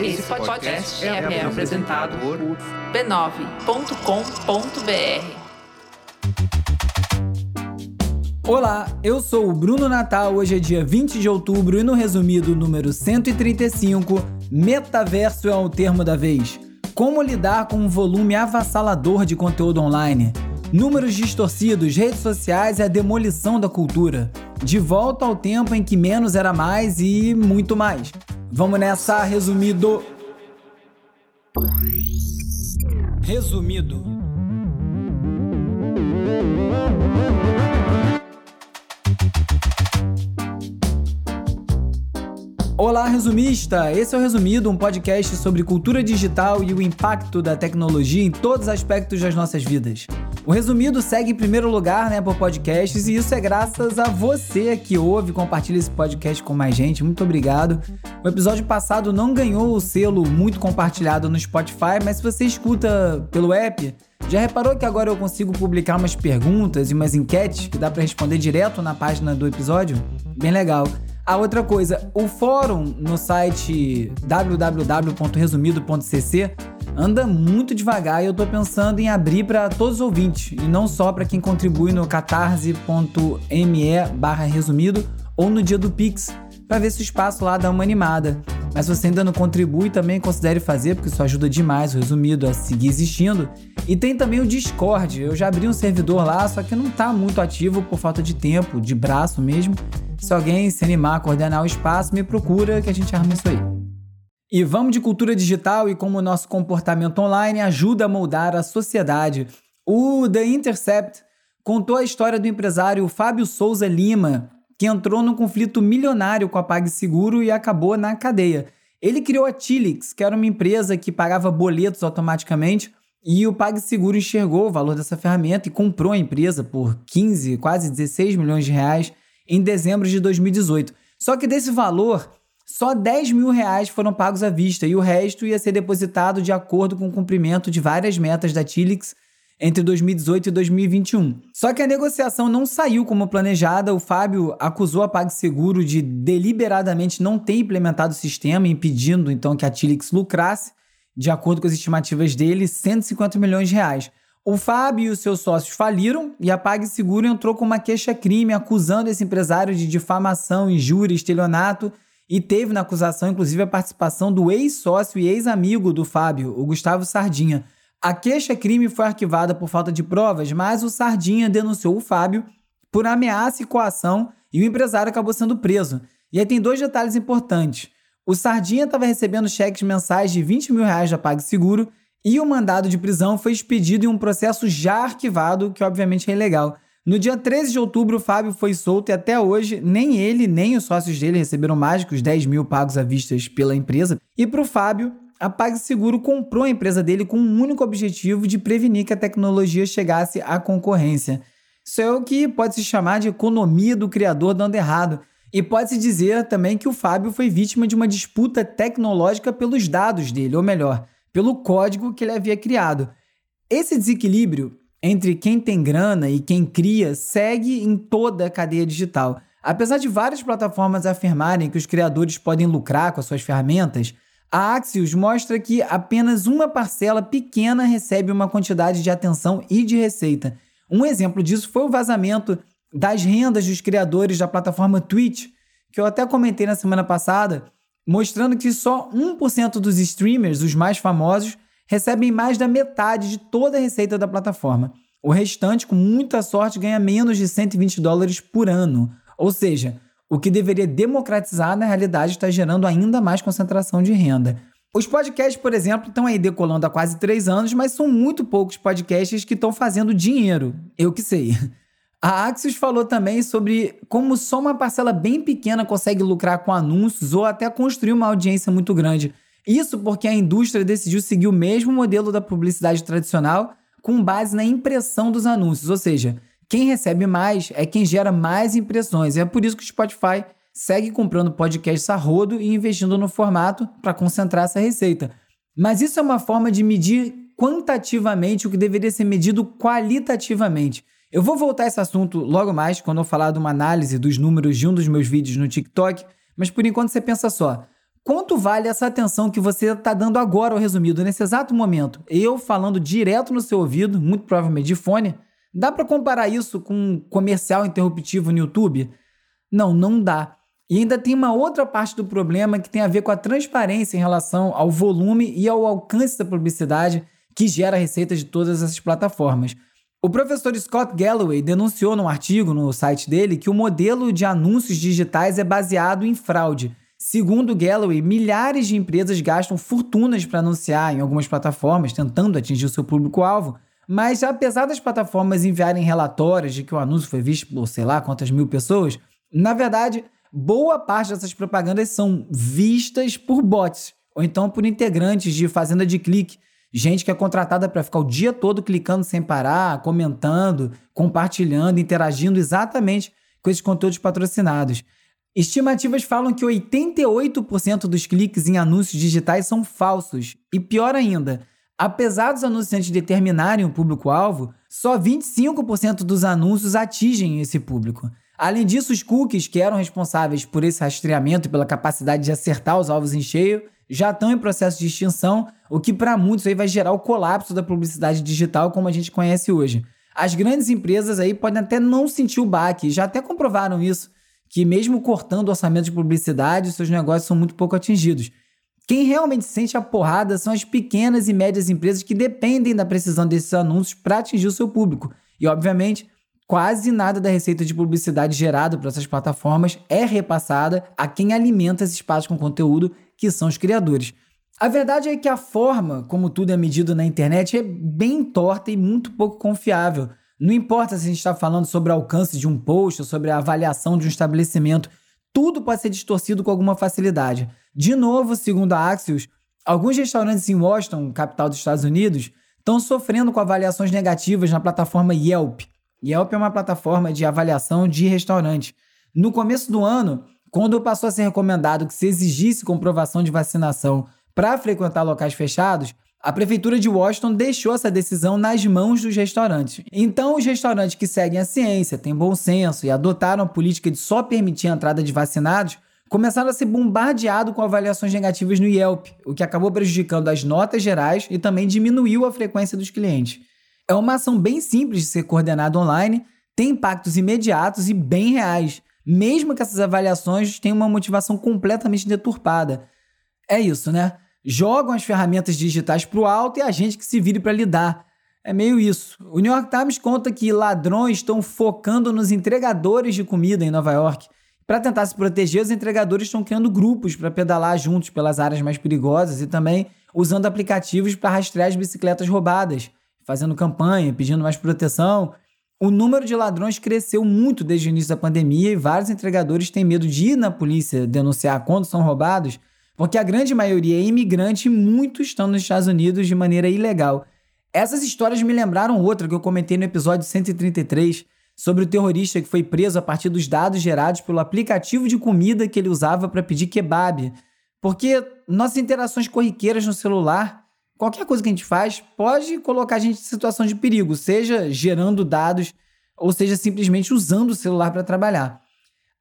Esse podcast é, é apresentado por b9.com.br. Olá, eu sou o Bruno Natal. Hoje é dia 20 de outubro e no resumido número 135, metaverso é o termo da vez. Como lidar com um volume avassalador de conteúdo online? Números distorcidos, redes sociais e a demolição da cultura. De volta ao tempo em que menos era mais e muito mais. Vamos nessa, resumido. Resumido. Olá, resumista! Esse é o Resumido, um podcast sobre cultura digital e o impacto da tecnologia em todos os aspectos das nossas vidas. O Resumido segue em primeiro lugar né, por podcasts e isso é graças a você que ouve e compartilha esse podcast com mais gente. Muito obrigado. O episódio passado não ganhou o selo muito compartilhado no Spotify, mas se você escuta pelo app, já reparou que agora eu consigo publicar umas perguntas e umas enquetes que dá para responder direto na página do episódio? Bem legal. A outra coisa, o fórum no site www.resumido.cc anda muito devagar e eu tô pensando em abrir para todos os ouvintes e não só para quem contribui no catarse.me resumido ou no dia do Pix, para ver se o espaço lá dá uma animada. Mas se você ainda não contribui, também considere fazer, porque isso ajuda demais o resumido a seguir existindo. E tem também o Discord. Eu já abri um servidor lá, só que não está muito ativo por falta de tempo, de braço mesmo. Se alguém se animar a coordenar o espaço, me procura que a gente arma isso aí. E vamos de cultura digital e como o nosso comportamento online ajuda a moldar a sociedade. O The Intercept contou a história do empresário Fábio Souza Lima, que entrou num conflito milionário com a PagSeguro e acabou na cadeia. Ele criou a Tilix, que era uma empresa que pagava boletos automaticamente, e o PagSeguro enxergou o valor dessa ferramenta e comprou a empresa por 15, quase 16 milhões de reais em dezembro de 2018. Só que desse valor, só 10 mil reais foram pagos à vista e o resto ia ser depositado de acordo com o cumprimento de várias metas da Tilix entre 2018 e 2021. Só que a negociação não saiu como planejada. O Fábio acusou a PagSeguro de deliberadamente não ter implementado o sistema, impedindo então que a Tilix lucrasse, de acordo com as estimativas dele, 150 milhões de reais. O Fábio e os seus sócios faliram e a PagSeguro entrou com uma queixa-crime acusando esse empresário de difamação, injúria, estelionato e teve na acusação inclusive a participação do ex-sócio e ex-amigo do Fábio, o Gustavo Sardinha. A queixa-crime foi arquivada por falta de provas, mas o Sardinha denunciou o Fábio por ameaça e coação e o empresário acabou sendo preso. E aí tem dois detalhes importantes. O Sardinha estava recebendo cheques mensais de 20 mil reais da PagSeguro e o mandado de prisão foi expedido em um processo já arquivado, que obviamente é ilegal. No dia 13 de outubro, o Fábio foi solto e até hoje nem ele nem os sócios dele receberam mais que os 10 mil pagos à vista pela empresa. E para o Fábio, a PagSeguro comprou a empresa dele com um único objetivo de prevenir que a tecnologia chegasse à concorrência. Isso é o que pode se chamar de economia do criador dando errado. E pode-se dizer também que o Fábio foi vítima de uma disputa tecnológica pelos dados dele, ou melhor, pelo código que ele havia criado. Esse desequilíbrio entre quem tem grana e quem cria segue em toda a cadeia digital. Apesar de várias plataformas afirmarem que os criadores podem lucrar com as suas ferramentas, a Axios mostra que apenas uma parcela pequena recebe uma quantidade de atenção e de receita. Um exemplo disso foi o vazamento das rendas dos criadores da plataforma Twitch, que eu até comentei na semana passada, mostrando que só 1% dos streamers, os mais famosos, recebem mais da metade de toda a receita da plataforma. O restante, com muita sorte, ganha menos de 120 dólares por ano. Ou seja, o que deveria democratizar, na realidade, está gerando ainda mais concentração de renda. Os podcasts, por exemplo, estão aí decolando há quase três anos, mas são muito poucos podcasts que estão fazendo dinheiro. Eu que sei. A Axios falou também sobre como só uma parcela bem pequena consegue lucrar com anúncios ou até construir uma audiência muito grande. Isso porque a indústria decidiu seguir o mesmo modelo da publicidade tradicional com base na impressão dos anúncios, ou seja, quem recebe mais é quem gera mais impressões. É por isso que o Spotify segue comprando podcasts a rodo e investindo no formato para concentrar essa receita. Mas isso é uma forma de medir quantitativamente o que deveria ser medido qualitativamente. Eu vou voltar a esse assunto logo mais, quando eu falar de uma análise dos números de um dos meus vídeos no TikTok, mas por enquanto você pensa só. Quanto vale essa atenção que você está dando agora ao resumido, nesse exato momento? Eu falando direto no seu ouvido, muito provavelmente de fone, dá para comparar isso com um comercial interruptivo no YouTube? Não, não dá. E ainda tem uma outra parte do problema que tem a ver com a transparência em relação ao volume e ao alcance da publicidade que gera receita de todas essas plataformas. O professor Scott Galloway denunciou num artigo no site dele que o modelo de anúncios digitais é baseado em fraude. Segundo Galloway, milhares de empresas gastam fortunas para anunciar em algumas plataformas, tentando atingir o seu público-alvo, mas apesar das plataformas enviarem relatórios de que o anúncio foi visto por sei lá quantas mil pessoas, na verdade, boa parte dessas propagandas são vistas por bots ou então por integrantes de fazenda de clique, gente que é contratada para ficar o dia todo clicando sem parar, comentando, compartilhando, interagindo exatamente com esses conteúdos patrocinados. Estimativas falam que 88% dos cliques em anúncios digitais são falsos. E pior ainda, apesar dos anunciantes determinarem o público-alvo, só 25% dos anúncios atingem esse público. Além disso, os cookies, que eram responsáveis por esse rastreamento e pela capacidade de acertar os alvos em cheio, já estão em processo de extinção, o que para muitos aí vai gerar o colapso da publicidade digital como a gente conhece hoje. As grandes empresas aí podem até não sentir o baque, já até comprovaram isso, que mesmo cortando o orçamento de publicidade, seus negócios são muito pouco atingidos. Quem realmente sente a porrada são as pequenas e médias empresas que dependem da precisão desses anúncios para atingir o seu público. E, obviamente, quase nada da receita de publicidade gerada por essas plataformas é repassada a quem alimenta esse espaço com conteúdo, que são os criadores. A verdade é que a forma como tudo é medido na internet é bem torta e muito pouco confiável. Não importa se a gente está falando sobre o alcance de um post ou sobre a avaliação de um estabelecimento, tudo pode ser distorcido com alguma facilidade. De novo, segundo a Axios, alguns restaurantes em Washington, capital dos Estados Unidos, estão sofrendo com avaliações negativas na plataforma Yelp. Yelp é uma plataforma de avaliação de restaurante. No começo do ano, quando passou a ser recomendado que se exigisse comprovação de vacinação para frequentar locais fechados, a prefeitura de Washington deixou essa decisão nas mãos dos restaurantes. Então, os restaurantes que seguem a ciência, têm bom senso e adotaram a política de só permitir a entrada de vacinados, começaram a ser bombardeados com avaliações negativas no Yelp, o que acabou prejudicando as notas gerais e também diminuiu a frequência dos clientes. É uma ação bem simples de ser coordenada online, tem impactos imediatos e bem reais, mesmo que essas avaliações tenham uma motivação completamente deturpada. É isso, né? Jogam as ferramentas digitais para o alto e a gente que se vire para lidar. É meio isso. O New York Times conta que ladrões estão focando nos entregadores de comida em Nova York. Para tentar se proteger, os entregadores estão criando grupos para pedalar juntos pelas áreas mais perigosas e também usando aplicativos para rastrear as bicicletas roubadas fazendo campanha, pedindo mais proteção. O número de ladrões cresceu muito desde o início da pandemia e vários entregadores têm medo de ir na polícia denunciar quando são roubados, porque a grande maioria é imigrante e muitos estão nos Estados Unidos de maneira ilegal. Essas histórias me lembraram outra que eu comentei no episódio 133 sobre o terrorista que foi preso a partir dos dados gerados pelo aplicativo de comida que ele usava para pedir kebab. Porque nossas interações corriqueiras no celular qualquer coisa que a gente faz pode colocar a gente em situação de perigo, seja gerando dados ou seja simplesmente usando o celular para trabalhar.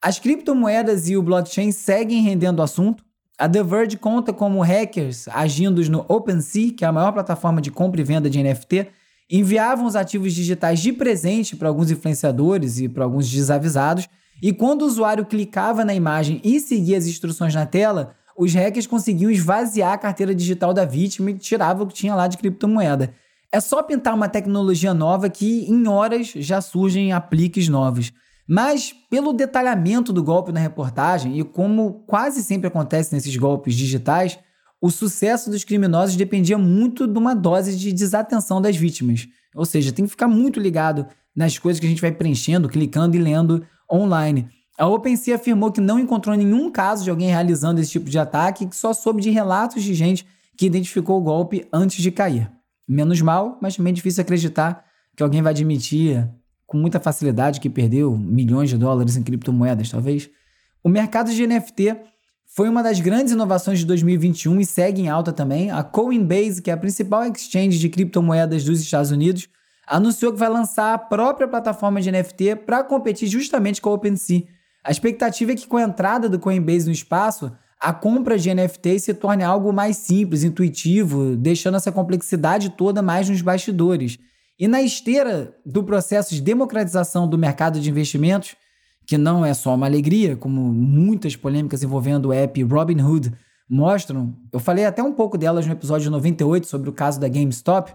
As criptomoedas e o blockchain seguem rendendo o assunto. A The Verge conta como hackers agindo no OpenSea, que é a maior plataforma de compra e venda de NFT, enviavam os ativos digitais de presente para alguns influenciadores e para alguns desavisados, e quando o usuário clicava na imagem e seguia as instruções na tela, os hackers conseguiam esvaziar a carteira digital da vítima e tiravam o que tinha lá de criptomoeda. É só pintar uma tecnologia nova que em horas já surgem apliques novos. Mas, pelo detalhamento do golpe na reportagem e como quase sempre acontece nesses golpes digitais, o sucesso dos criminosos dependia muito de uma dose de desatenção das vítimas. Ou seja, tem que ficar muito ligado nas coisas que a gente vai preenchendo, clicando e lendo online. A OpenSea afirmou que não encontrou nenhum caso de alguém realizando esse tipo de ataque que só soube de relatos de gente que identificou o golpe antes de cair. Menos mal, mas também difícil acreditar que alguém vai admitir com muita facilidade que perdeu milhões de dólares em criptomoedas, talvez. O mercado de NFT foi uma das grandes inovações de 2021 e segue em alta também. A Coinbase, que é a principal exchange de criptomoedas dos Estados Unidos, anunciou que vai lançar a própria plataforma de NFT para competir justamente com a OpenSea. A expectativa é que com a entrada do Coinbase no espaço, a compra de NFT se torne algo mais simples, intuitivo, deixando essa complexidade toda mais nos bastidores. E na esteira do processo de democratização do mercado de investimentos, que não é só uma alegria, como muitas polêmicas envolvendo o app Robinhood mostram, eu falei até um pouco delas no episódio 98 sobre o caso da GameStop.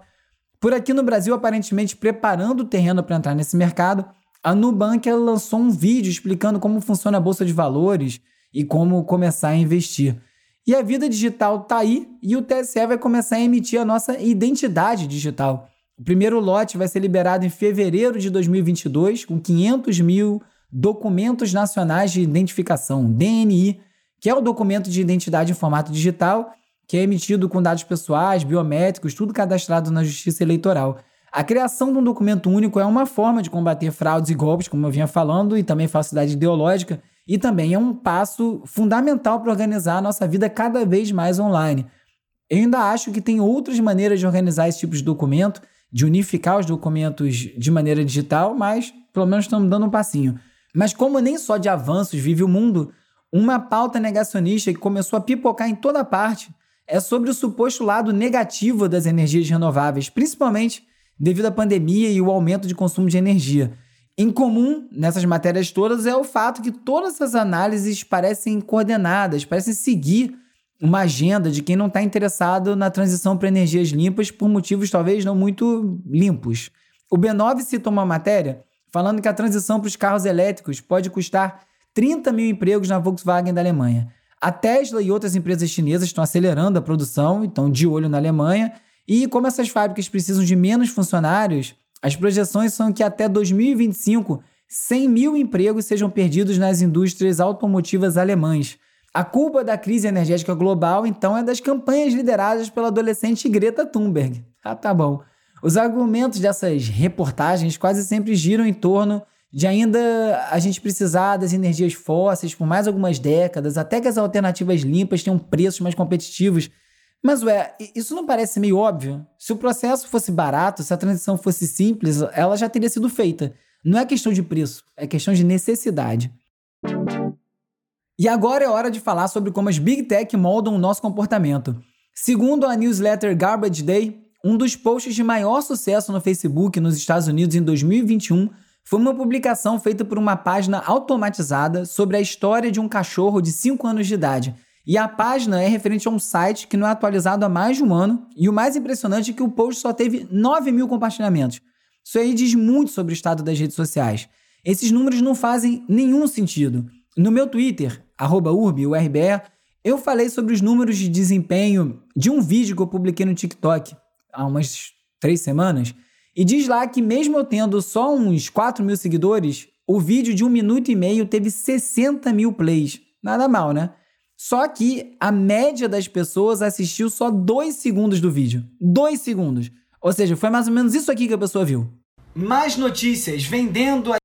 Por aqui no Brasil, aparentemente preparando o terreno para entrar nesse mercado, a Nubank lançou um vídeo explicando como funciona a bolsa de valores e como começar a investir. E a vida digital está aí e o TSE vai começar a emitir a nossa identidade digital. O primeiro lote vai ser liberado em fevereiro de 2022, com 500 mil documentos nacionais de identificação, DNI, que é o documento de identidade em formato digital, que é emitido com dados pessoais, biométricos, tudo cadastrado na Justiça Eleitoral. A criação de um documento único é uma forma de combater fraudes e golpes, como eu vinha falando, e também falsidade ideológica, e também é um passo fundamental para organizar a nossa vida cada vez mais online. Eu ainda acho que tem outras maneiras de organizar esse tipo de documento, de unificar os documentos de maneira digital, mas pelo menos estamos dando um passinho. Mas como nem só de avanços vive o mundo, uma pauta negacionista que começou a pipocar em toda parte é sobre o suposto lado negativo das energias renováveis, principalmente devido à pandemia e o aumento de consumo de energia. Em comum nessas matérias todas é o fato que todas essas análises parecem coordenadas, parecem seguir uma agenda de quem não está interessado na transição para energias limpas por motivos talvez não muito limpos. O B9 cita uma matéria falando que a transição para os carros elétricos pode custar 30 mil empregos na Volkswagen da Alemanha. A Tesla e outras empresas chinesas estão acelerando a produção, estão de olho na Alemanha, e como essas fábricas precisam de menos funcionários, as projeções são que até 2025, 100 mil empregos sejam perdidos nas indústrias automotivas alemãs. A culpa da crise energética global, então, é das campanhas lideradas pela adolescente Greta Thunberg. Ah, tá bom. Os argumentos dessas reportagens quase sempre giram em torno de ainda a gente precisar das energias fósseis por mais algumas décadas, até que as alternativas limpas tenham preços mais competitivos. Mas, ué, isso não parece meio óbvio? Se o processo fosse barato, se a transição fosse simples, ela já teria sido feita. Não é questão de preço, é questão de necessidade. E agora é hora de falar sobre como as Big Tech moldam o nosso comportamento. Segundo a newsletter Garbage Day, um dos posts de maior sucesso no Facebook nos Estados Unidos em 2021 foi uma publicação feita por uma página automatizada sobre a história de um cachorro de 5 anos de idade. E a página é referente a um site que não é atualizado há mais de um ano, e o mais impressionante é que o post só teve 9 mil compartilhamentos. Isso aí diz muito sobre o estado das redes sociais. Esses números não fazem nenhum sentido. No meu Twitter, urbe, eu falei sobre os números de desempenho de um vídeo que eu publiquei no TikTok há umas três semanas, e diz lá que, mesmo eu tendo só uns 4 mil seguidores, o vídeo de um minuto e meio teve 60 mil plays. Nada mal, né? Só que a média das pessoas assistiu só 2 segundos do vídeo. 2 segundos. Ou seja, foi mais ou menos isso aqui que a pessoa viu. Mais notícias vendendo a...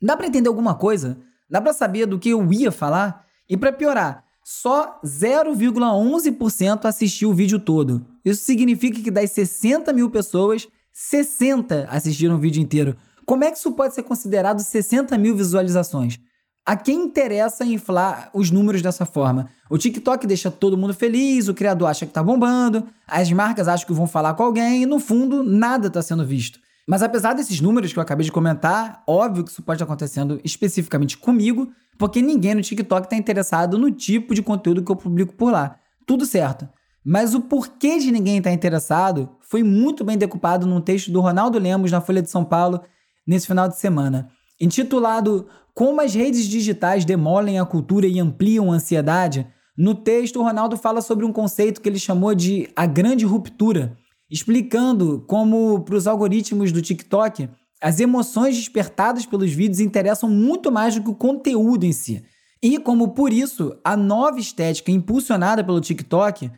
Dá para entender alguma coisa? Dá para saber do que eu ia falar? E para piorar, só 0,11% assistiu o vídeo todo. Isso significa que das 60 mil pessoas, 60 assistiram o vídeo inteiro. Como é que isso pode ser considerado 60 mil visualizações? A quem interessa inflar os números dessa forma? O TikTok deixa todo mundo feliz, o criador acha que tá bombando, as marcas acham que vão falar com alguém e no fundo nada está sendo visto. Mas apesar desses números que eu acabei de comentar, óbvio que isso pode estar acontecendo especificamente comigo, porque ninguém no TikTok está interessado no tipo de conteúdo que eu publico por lá. Tudo certo. Mas o porquê de ninguém estar tá interessado foi muito bem decupado num texto do Ronaldo Lemos na Folha de São Paulo nesse final de semana, intitulado Como as redes digitais demolem a cultura e ampliam a ansiedade. No texto, o Ronaldo fala sobre um conceito que ele chamou de a grande ruptura, explicando como para os algoritmos do TikTok as emoções despertadas pelos vídeos interessam muito mais do que o conteúdo em si. E como por isso, a nova estética impulsionada pelo TikTok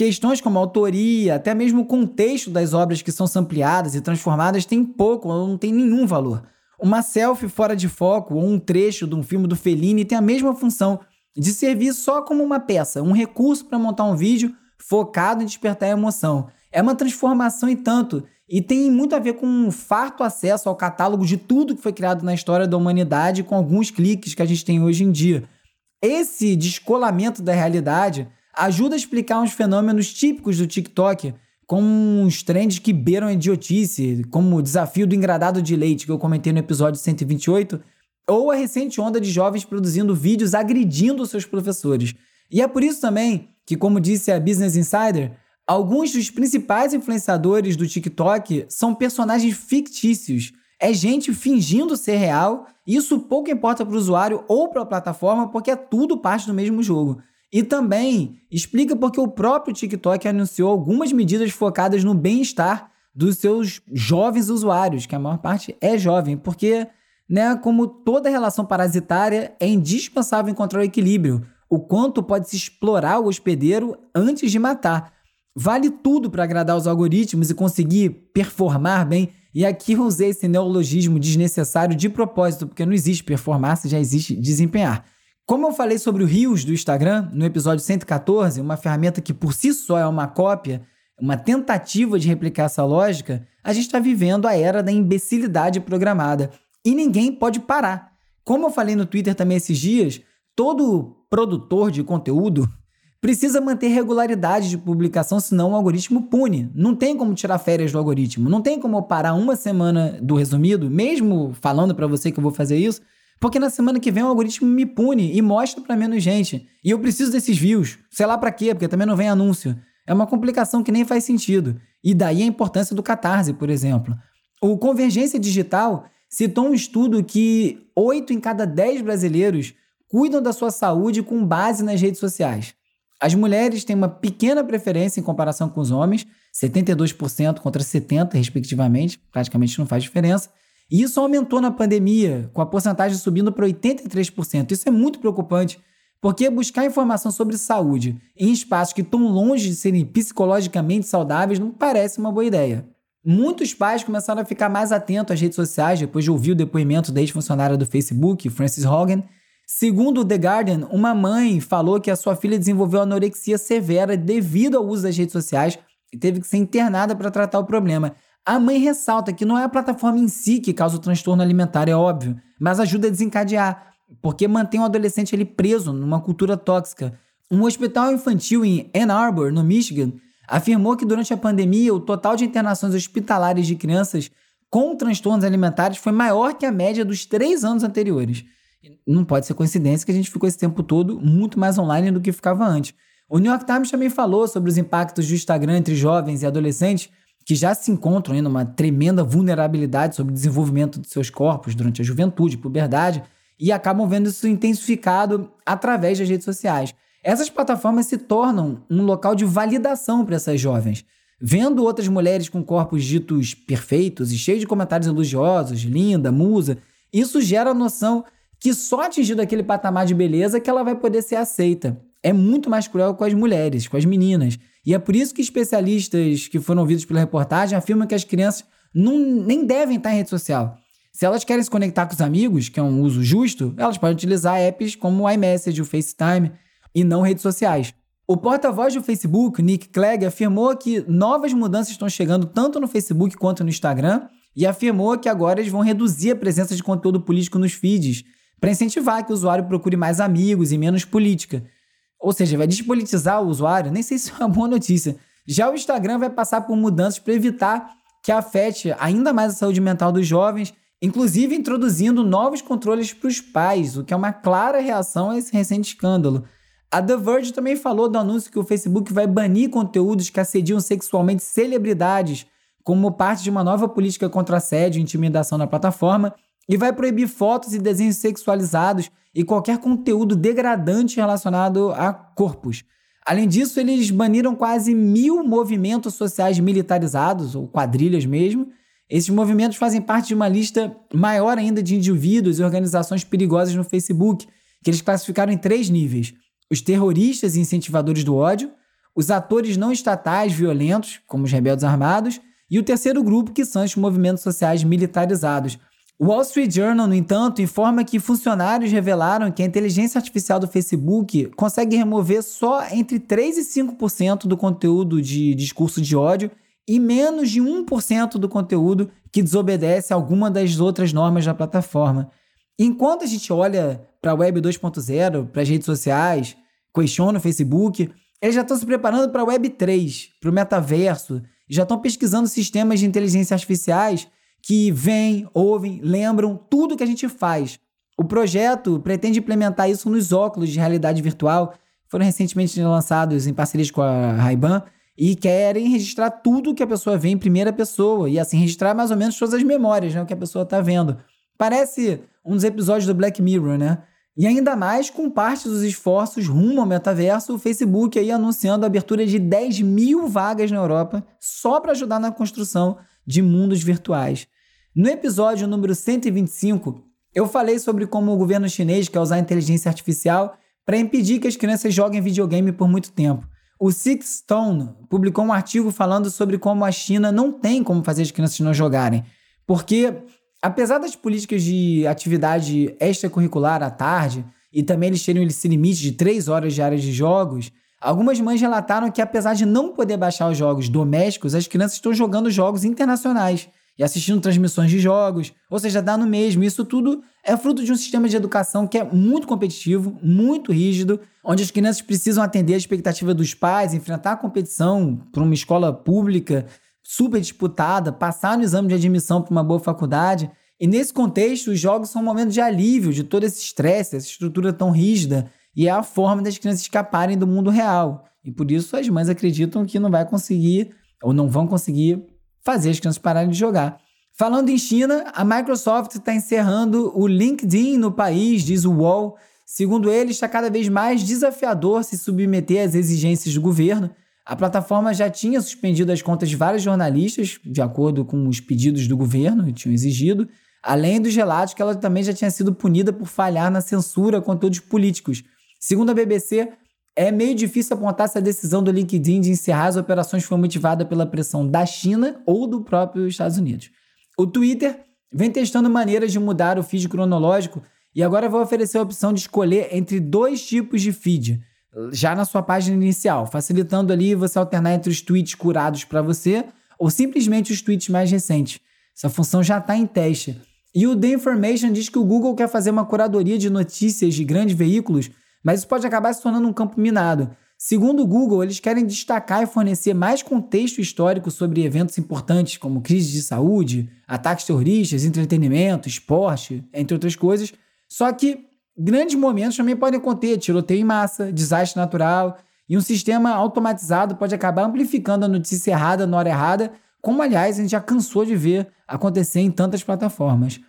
Questões como autoria, até mesmo o contexto das obras que são sampleadas e transformadas tem pouco ou não tem nenhum valor. Uma selfie fora de foco ou um trecho de um filme do Fellini tem a mesma função de servir só como uma peça, um recurso para montar um vídeo focado em despertar emoção. É uma transformação e tanto, e tem muito a ver com um farto acesso ao catálogo de tudo que foi criado na história da humanidade com alguns cliques que a gente tem hoje em dia. Esse descolamento da realidade ajuda a explicar uns fenômenos típicos do TikTok, como uns trends que beiram a idiotice, como o desafio do engradado de leite, que eu comentei no episódio 128, ou a recente onda de jovens produzindo vídeos agredindo seus professores. E é por isso também que, como disse a Business Insider, alguns dos principais influenciadores do TikTok são personagens fictícios. É gente fingindo ser real, e isso pouco importa para o usuário ou para a plataforma, porque é tudo parte do mesmo jogo. E também explica porque o próprio TikTok anunciou algumas medidas focadas no bem-estar dos seus jovens usuários, que a maior parte é jovem, porque, né, como toda relação parasitária, é indispensável encontrar o equilíbrio, o quanto pode se explorar o hospedeiro antes de matar. Vale tudo para agradar os algoritmos e conseguir performar bem. E aqui eu usei esse neologismo desnecessário de propósito, porque não existe performar, já existe desempenhar. Como eu falei sobre o Rios do Instagram no episódio 114, uma ferramenta que por si só é uma cópia, uma tentativa de replicar essa lógica, a gente está vivendo a era da imbecilidade programada. E ninguém pode parar. Como eu falei no Twitter também esses dias, todo produtor de conteúdo precisa manter regularidade de publicação, senão o algoritmo pune. Não tem como tirar férias do algoritmo, não tem como parar uma semana do resumido, mesmo falando para você que eu vou fazer isso, porque na semana que vem o algoritmo me pune e mostra para menos gente. E eu preciso desses views. Sei lá para quê, porque também não vem anúncio. É uma complicação que nem faz sentido. E daí a importância do Catarse, por exemplo. O Convergência Digital citou um estudo que 8 em cada 10 brasileiros cuidam da sua saúde com base nas redes sociais. As mulheres têm uma pequena preferência em comparação com os homens, 72% contra 70%, respectivamente, praticamente não faz diferença. E isso aumentou na pandemia, com a porcentagem subindo para 83%. Isso é muito preocupante, porque buscar informação sobre saúde em espaços que estão longe de serem psicologicamente saudáveis não parece uma boa ideia. Muitos pais começaram a ficar mais atentos às redes sociais depois de ouvir o depoimento da ex-funcionária do Facebook, Frances Hogan. Segundo The Guardian, uma mãe falou que a sua filha desenvolveu anorexia severa devido ao uso das redes sociais e teve que ser internada para tratar o problema. A mãe ressalta que não é a plataforma em si que causa o transtorno alimentar, é óbvio, mas ajuda a desencadear, porque mantém o adolescente ali preso numa cultura tóxica. Um hospital infantil em Ann Arbor, no Michigan, afirmou que durante a pandemia o total de internações hospitalares de crianças com transtornos alimentares foi maior que a média dos três anos anteriores. Não pode ser coincidência que a gente ficou esse tempo todo muito mais online do que ficava antes. O New York Times também falou sobre os impactos do Instagram entre jovens e adolescentes que já se encontram em uma tremenda vulnerabilidade sobre o desenvolvimento de seus corpos durante a juventude, puberdade, e acabam vendo isso intensificado através das redes sociais. Essas plataformas se tornam um local de validação para essas jovens. Vendo outras mulheres com corpos ditos perfeitos e cheios de comentários elogiosos, linda, musa, isso gera a noção que só atingindo aquele patamar de beleza que ela vai poder ser aceita. É muito mais cruel com as mulheres, com as meninas. E é por isso que especialistas que foram ouvidos pela reportagem afirmam que as crianças não, nem devem estar em rede social. Se elas querem se conectar com os amigos, que é um uso justo, elas podem utilizar apps como o iMessage, o FaceTime e não redes sociais. O porta-voz do Facebook, Nick Clegg, afirmou que novas mudanças estão chegando tanto no Facebook quanto no Instagram e afirmou que agora eles vão reduzir a presença de conteúdo político nos feeds para incentivar que o usuário procure mais amigos e menos política. Ou seja, vai despolitizar o usuário, nem sei se é uma boa notícia. Já o Instagram vai passar por mudanças para evitar que afete ainda mais a saúde mental dos jovens, inclusive introduzindo novos controles para os pais, o que é uma clara reação a esse recente escândalo. A The Verge também falou do anúncio que o Facebook vai banir conteúdos que assediam sexualmente celebridades, como parte de uma nova política contra assédio e intimidação na plataforma, e vai proibir fotos e desenhos sexualizados e qualquer conteúdo degradante relacionado a corpos. Além disso, eles baniram quase mil movimentos sociais militarizados, ou quadrilhas mesmo. Esses movimentos fazem parte de uma lista maior ainda de indivíduos e organizações perigosas no Facebook, que eles classificaram em três níveis: os terroristas e incentivadores do ódio, os atores não estatais violentos, como os rebeldes armados, e o terceiro grupo, que são os movimentos sociais militarizados, o Wall Street Journal, no entanto, informa que funcionários revelaram que a inteligência artificial do Facebook consegue remover só entre 3 e 5% do conteúdo de discurso de ódio e menos de 1% do conteúdo que desobedece a alguma das outras normas da plataforma. Enquanto a gente olha para a Web 2.0, para as redes sociais, questiona o Facebook. Eles já estão se preparando para a Web 3, para o metaverso, já estão pesquisando sistemas de inteligência artificiais que veem, ouvem, lembram tudo que a gente faz. O projeto pretende implementar isso nos óculos de realidade virtual, foram recentemente lançados em parcerias com a Ray-Ban e querem registrar tudo que a pessoa vê em primeira pessoa e assim registrar mais ou menos todas as memórias, né, o que a pessoa está vendo. Parece um dos episódios do Black Mirror, né? E ainda mais com parte dos esforços rumo ao metaverso, o Facebook aí anunciando a abertura de 10 mil vagas na Europa só para ajudar na construção de mundos virtuais. No episódio número 125, eu falei sobre como o governo chinês quer usar a inteligência artificial para impedir que as crianças joguem videogame por muito tempo. O Six Stone publicou um artigo falando sobre como a China não tem como fazer as crianças não jogarem, porque apesar das políticas de atividade extracurricular à tarde e também eles terem esse limite de 3 horas diárias de jogos, algumas mães relataram que apesar de não poder baixar os jogos domésticos, as crianças estão jogando jogos internacionais e assistindo transmissões de jogos, ou seja, dá no mesmo. Isso tudo é fruto de um sistema de educação que é muito competitivo, muito rígido, onde as crianças precisam atender a expectativa dos pais, enfrentar a competição para uma escola pública super disputada, passar no exame de admissão para uma boa faculdade. E nesse contexto, os jogos são um momento de alívio de todo esse estresse, essa estrutura tão rígida, e é a forma das crianças escaparem do mundo real. E por isso as mães acreditam que não vai conseguir ou não vão conseguir fazer as crianças pararem de jogar. Falando em China, a Microsoft está encerrando o LinkedIn no país, diz o UOL. Segundo ele, está cada vez mais desafiador se submeter às exigências do governo. A plataforma já tinha suspendido as contas de vários jornalistas, de acordo com os pedidos do governo tinham exigido, além dos relatos que ela também já tinha sido punida por falhar na censura a conteúdos políticos. Segundo a BBC, é meio difícil apontar se a decisão do LinkedIn de encerrar as operações foi motivada pela pressão da China ou do próprio Estados Unidos. O Twitter vem testando maneiras de mudar o feed cronológico e agora vai oferecer a opção de escolher entre dois tipos de feed, já na sua página inicial, facilitando ali você alternar entre os tweets curados para você ou simplesmente os tweets mais recentes. Essa função já está em teste. E o The Information diz que o Google quer fazer uma curadoria de notícias de grandes veículos mas isso pode acabar se tornando um campo minado. Segundo o Google, eles querem destacar e fornecer mais contexto histórico sobre eventos importantes como crise de saúde, ataques terroristas, entretenimento, esporte, entre outras coisas. Só que grandes momentos também podem conter tiroteio em massa, desastre natural, e um sistema automatizado pode acabar amplificando a notícia errada na hora errada, como aliás a gente já cansou de ver acontecer em tantas plataformas.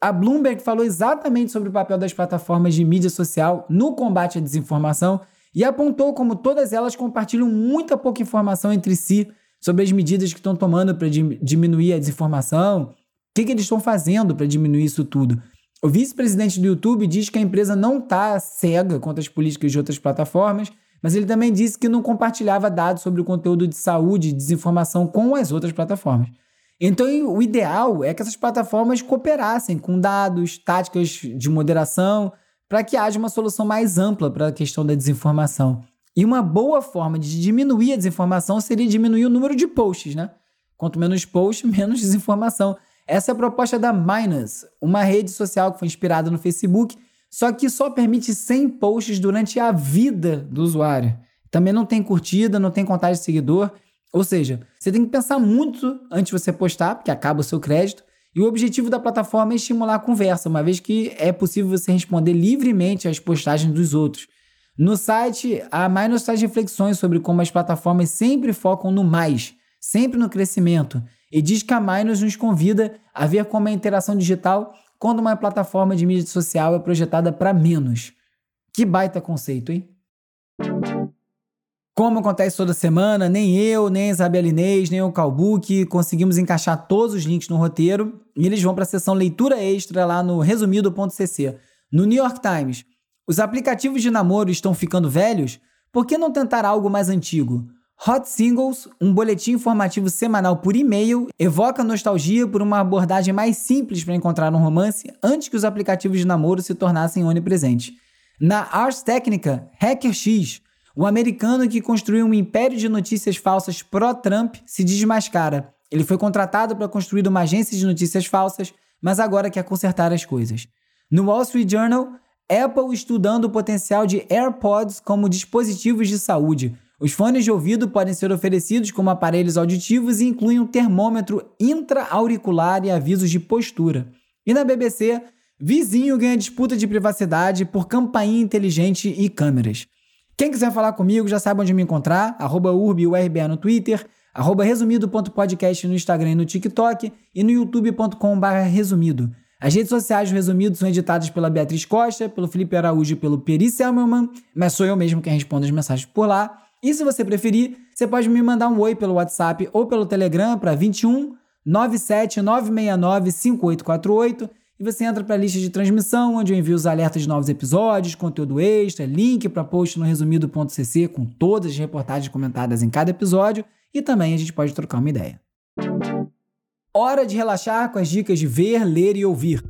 A Bloomberg falou exatamente sobre o papel das plataformas de mídia social no combate à desinformação e apontou como todas elas compartilham muita pouca informação entre si sobre as medidas que estão tomando para diminuir a desinformação, o que, que eles estão fazendo para diminuir isso tudo. O vice-presidente do YouTube diz que a empresa não está cega contra as políticas de outras plataformas, mas ele também disse que não compartilhava dados sobre o conteúdo de saúde e desinformação com as outras plataformas. Então, o ideal é que essas plataformas cooperassem com dados, táticas de moderação, para que haja uma solução mais ampla para a questão da desinformação. E uma boa forma de diminuir a desinformação seria diminuir o número de posts, né? Quanto menos posts, menos desinformação. Essa é a proposta da Minus, uma rede social que foi inspirada no Facebook, só que só permite 100 posts durante a vida do usuário. Também não tem curtida, não tem contagem de seguidor ou seja, você tem que pensar muito antes de você postar, porque acaba o seu crédito. E o objetivo da plataforma é estimular a conversa, uma vez que é possível você responder livremente às postagens dos outros. No site, a Minus traz reflexões sobre como as plataformas sempre focam no mais, sempre no crescimento, e diz que a Minus nos convida a ver como a interação digital quando uma plataforma de mídia social é projetada para menos. Que baita conceito, hein? Como acontece toda semana, nem eu, nem a Isabela Inês, nem o Calbook conseguimos encaixar todos os links no roteiro e eles vão para a seção leitura extra lá no resumido.cc. No New York Times, os aplicativos de namoro estão ficando velhos? Por que não tentar algo mais antigo? Hot Singles, um boletim informativo semanal por e-mail, evoca nostalgia por uma abordagem mais simples para encontrar um romance antes que os aplicativos de namoro se tornassem onipresentes. Na Ars Technica, Hacker X, o americano que construiu um império de notícias falsas pró-Trump se desmascara. Ele foi contratado para construir uma agência de notícias falsas, mas agora quer consertar as coisas. No Wall Street Journal, Apple estudando o potencial de AirPods como dispositivos de saúde. Os fones de ouvido podem ser oferecidos como aparelhos auditivos e incluem um termômetro intra-auricular e avisos de postura. E na BBC, vizinho ganha disputa de privacidade por campainha inteligente e câmeras. Quem quiser falar comigo já sabe onde me encontrar, arroba urbiurbe no Twitter, arroba resumido.podcast no Instagram e no TikTok e no youtube.com.br resumido. As redes sociais do Resumido são editadas pela Beatriz Costa, pelo Felipe Araújo e pelo Peri Selmerman, mas sou eu mesmo quem responde as mensagens por lá. E se você preferir, você pode me mandar um oi pelo WhatsApp ou pelo Telegram para 21 97 969 5848 e você entra para a lista de transmissão, onde eu envio os alertas de novos episódios, conteúdo extra, link para post no resumido.cc com todas as reportagens comentadas em cada episódio e também a gente pode trocar uma ideia. Hora de relaxar com as dicas de ver, ler e ouvir.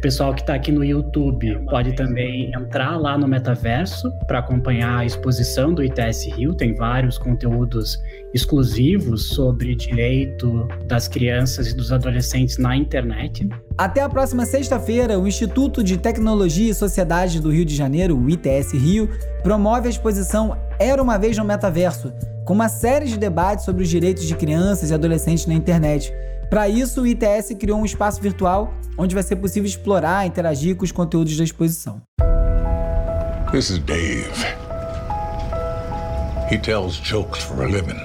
O pessoal que está aqui no YouTube pode também entrar lá no Metaverso para acompanhar a exposição do ITS Rio. Tem vários conteúdos exclusivos sobre direito das crianças e dos adolescentes na internet. Até a próxima sexta-feira, o Instituto de Tecnologia e Sociedade do Rio de Janeiro, o ITS Rio, promove a exposição Era uma Vez no Metaverso, com uma série de debates sobre os direitos de crianças e adolescentes na internet. Para isso, o ITS criou um espaço virtual onde vai ser possível explorar e interagir com os conteúdos da exposição. This is Dave. He tells jokes for a living.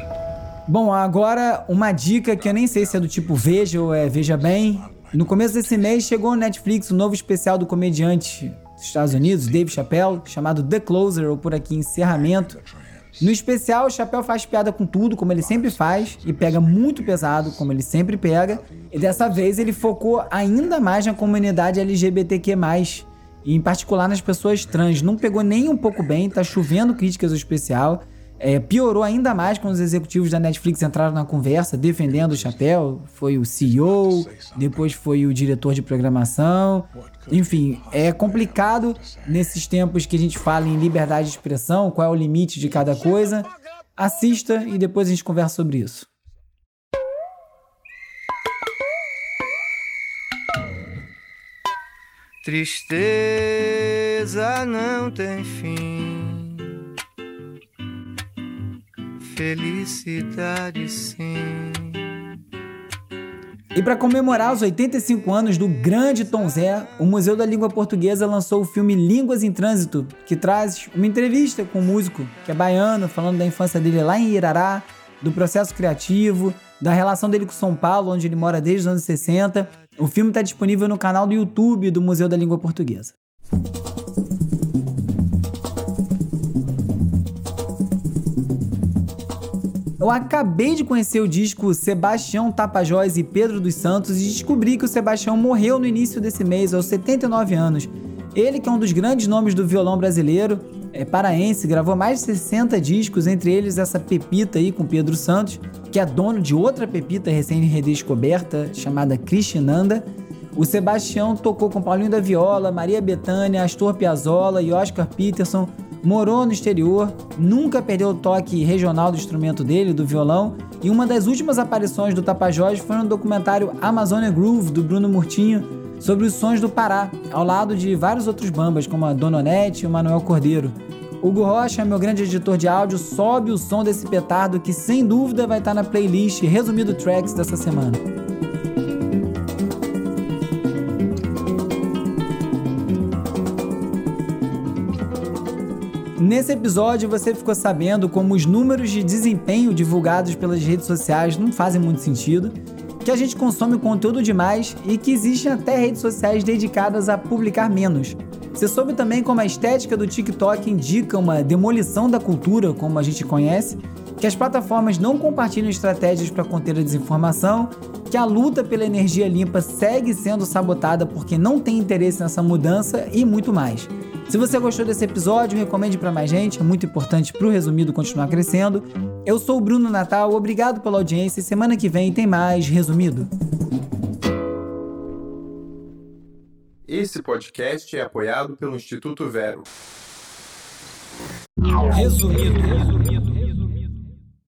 Bom, agora uma dica que eu nem sei se é do tipo veja ou é veja bem. No começo desse mês chegou no Netflix o um novo especial do comediante dos Estados Unidos, Dave Chappelle, chamado The Closer, ou por aqui Encerramento. No especial, o Chapéu faz piada com tudo, como ele sempre faz, e pega muito pesado, como ele sempre pega. E dessa vez ele focou ainda mais na comunidade LGBTQ+, e em particular nas pessoas trans. Não pegou nem um pouco bem, tá chovendo críticas ao especial. É, piorou ainda mais quando os executivos da Netflix entraram na conversa defendendo o chapéu. Foi o CEO, depois foi o diretor de programação. Enfim, é complicado nesses tempos que a gente fala em liberdade de expressão, qual é o limite de cada coisa. Assista e depois a gente conversa sobre isso. Tristeza não tem fim felicidade sim. E para comemorar os 85 anos do grande Tom Zé, o Museu da Língua Portuguesa lançou o filme Línguas em Trânsito, que traz uma entrevista com o um músico que é baiano, falando da infância dele lá em Irará, do processo criativo, da relação dele com São Paulo, onde ele mora desde os anos 60. O filme está disponível no canal do YouTube do Museu da Língua Portuguesa. Eu acabei de conhecer o disco Sebastião Tapajós e Pedro dos Santos e descobri que o Sebastião morreu no início desse mês, aos 79 anos. Ele, que é um dos grandes nomes do violão brasileiro, é paraense, gravou mais de 60 discos, entre eles essa Pepita aí com Pedro Santos, que é dono de outra Pepita recém-redescoberta chamada Cristinanda. O Sebastião tocou com Paulinho da Viola, Maria Bethânia, Astor Piazzolla e Oscar Peterson, morou no exterior, nunca perdeu o toque regional do instrumento dele, do violão, e uma das últimas aparições do Tapajós foi no documentário Amazonia Groove, do Bruno Murtinho, sobre os sons do Pará, ao lado de vários outros bambas, como a Dononete e o Manuel Cordeiro. Hugo Rocha, meu grande editor de áudio, sobe o som desse petardo que sem dúvida vai estar na playlist Resumido Tracks dessa semana. Nesse episódio você ficou sabendo como os números de desempenho divulgados pelas redes sociais não fazem muito sentido, que a gente consome conteúdo demais e que existem até redes sociais dedicadas a publicar menos. Você soube também como a estética do TikTok indica uma demolição da cultura, como a gente conhece, que as plataformas não compartilham estratégias para conter a desinformação, que a luta pela energia limpa segue sendo sabotada porque não tem interesse nessa mudança e muito mais. Se você gostou desse episódio, recomende para mais gente, é muito importante para o resumido continuar crescendo. Eu sou o Bruno Natal, obrigado pela audiência e semana que vem tem mais resumido. Esse podcast é apoiado pelo Instituto Vero. Resumido. resumido.